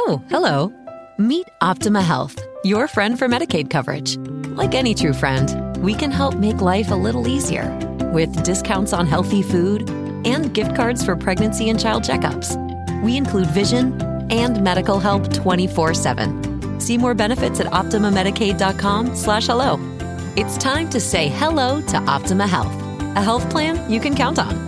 Oh, hello. Meet Optima Health, your friend for Medicaid coverage. Like any true friend, we can help make life a little easier with discounts on healthy food and gift cards for pregnancy and child checkups. We include vision and medical help 24-7. See more benefits at optimamedicaid.com slash hello. It's time to say hello to Optima Health, a health plan you can count on.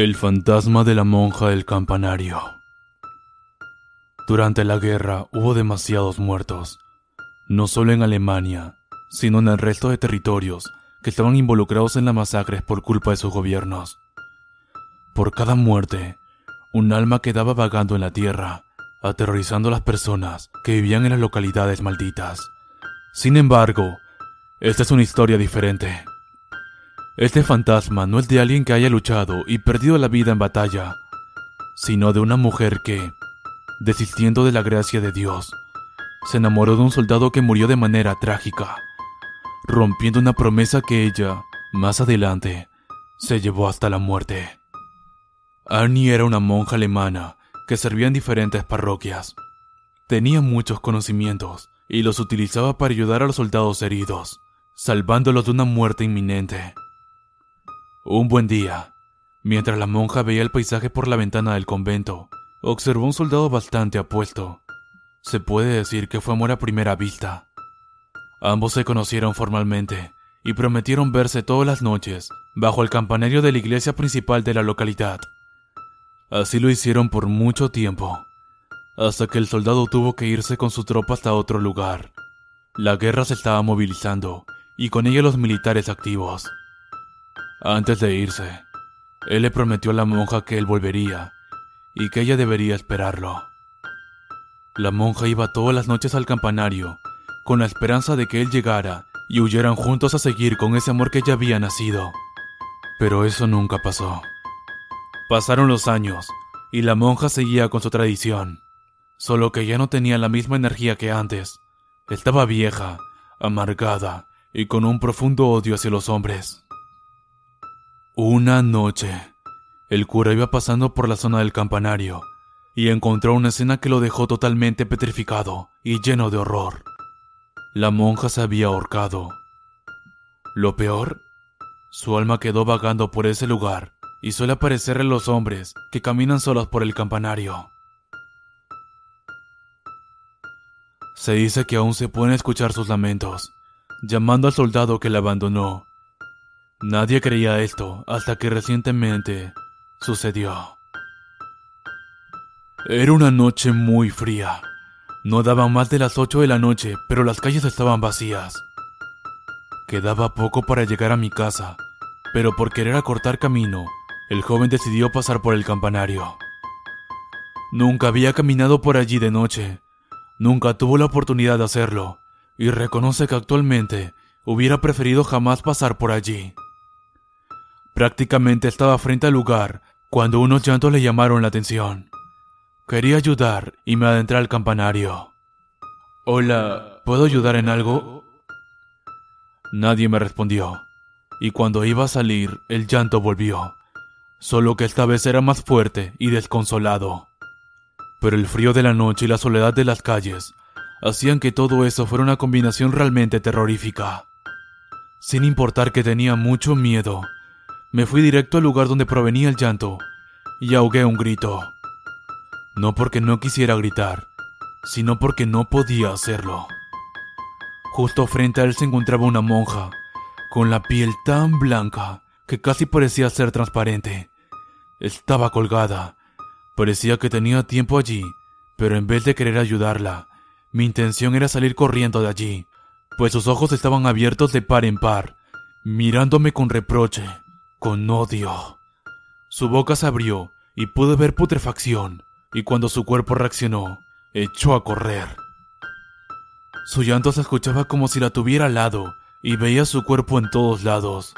El fantasma de la monja del campanario. Durante la guerra hubo demasiados muertos, no solo en Alemania, sino en el resto de territorios que estaban involucrados en las masacres por culpa de sus gobiernos. Por cada muerte, un alma quedaba vagando en la tierra, aterrorizando a las personas que vivían en las localidades malditas. Sin embargo, esta es una historia diferente. Este fantasma no es de alguien que haya luchado y perdido la vida en batalla, sino de una mujer que, desistiendo de la gracia de Dios, se enamoró de un soldado que murió de manera trágica, rompiendo una promesa que ella, más adelante, se llevó hasta la muerte. Annie era una monja alemana que servía en diferentes parroquias. Tenía muchos conocimientos y los utilizaba para ayudar a los soldados heridos, salvándolos de una muerte inminente. Un buen día, mientras la monja veía el paisaje por la ventana del convento, observó un soldado bastante apuesto. Se puede decir que fue amor a primera vista. Ambos se conocieron formalmente y prometieron verse todas las noches bajo el campanario de la iglesia principal de la localidad. Así lo hicieron por mucho tiempo, hasta que el soldado tuvo que irse con su tropa hasta otro lugar. La guerra se estaba movilizando y con ella los militares activos. Antes de irse, él le prometió a la monja que él volvería y que ella debería esperarlo. La monja iba todas las noches al campanario con la esperanza de que él llegara y huyeran juntos a seguir con ese amor que ya había nacido. Pero eso nunca pasó. Pasaron los años y la monja seguía con su tradición, solo que ya no tenía la misma energía que antes. Estaba vieja, amargada y con un profundo odio hacia los hombres. Una noche, el cura iba pasando por la zona del campanario y encontró una escena que lo dejó totalmente petrificado y lleno de horror. La monja se había ahorcado. Lo peor, su alma quedó vagando por ese lugar y suele aparecerle a los hombres que caminan solos por el campanario. Se dice que aún se pueden escuchar sus lamentos, llamando al soldado que la abandonó Nadie creía esto hasta que recientemente sucedió. Era una noche muy fría. No daban más de las 8 de la noche, pero las calles estaban vacías. Quedaba poco para llegar a mi casa, pero por querer acortar camino, el joven decidió pasar por el campanario. Nunca había caminado por allí de noche, nunca tuvo la oportunidad de hacerlo, y reconoce que actualmente hubiera preferido jamás pasar por allí. Prácticamente estaba frente al lugar cuando unos llantos le llamaron la atención. Quería ayudar y me adentré al campanario. Hola, ¿puedo ayudar en algo? Nadie me respondió, y cuando iba a salir, el llanto volvió, solo que esta vez era más fuerte y desconsolado. Pero el frío de la noche y la soledad de las calles hacían que todo eso fuera una combinación realmente terrorífica. Sin importar que tenía mucho miedo, me fui directo al lugar donde provenía el llanto y ahogué un grito. No porque no quisiera gritar, sino porque no podía hacerlo. Justo frente a él se encontraba una monja, con la piel tan blanca que casi parecía ser transparente. Estaba colgada. Parecía que tenía tiempo allí, pero en vez de querer ayudarla, mi intención era salir corriendo de allí, pues sus ojos estaban abiertos de par en par, mirándome con reproche. Con odio. Su boca se abrió y pude ver putrefacción, y cuando su cuerpo reaccionó, echó a correr. Su llanto se escuchaba como si la tuviera al lado y veía su cuerpo en todos lados.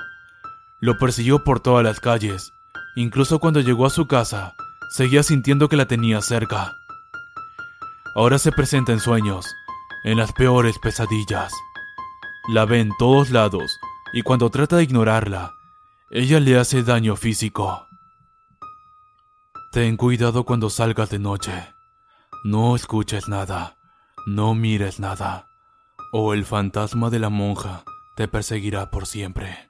Lo persiguió por todas las calles. Incluso cuando llegó a su casa, seguía sintiendo que la tenía cerca. Ahora se presenta en sueños, en las peores pesadillas. La ve en todos lados y cuando trata de ignorarla, ella le hace daño físico. Ten cuidado cuando salgas de noche. No escuches nada, no mires nada, o el fantasma de la monja te perseguirá por siempre.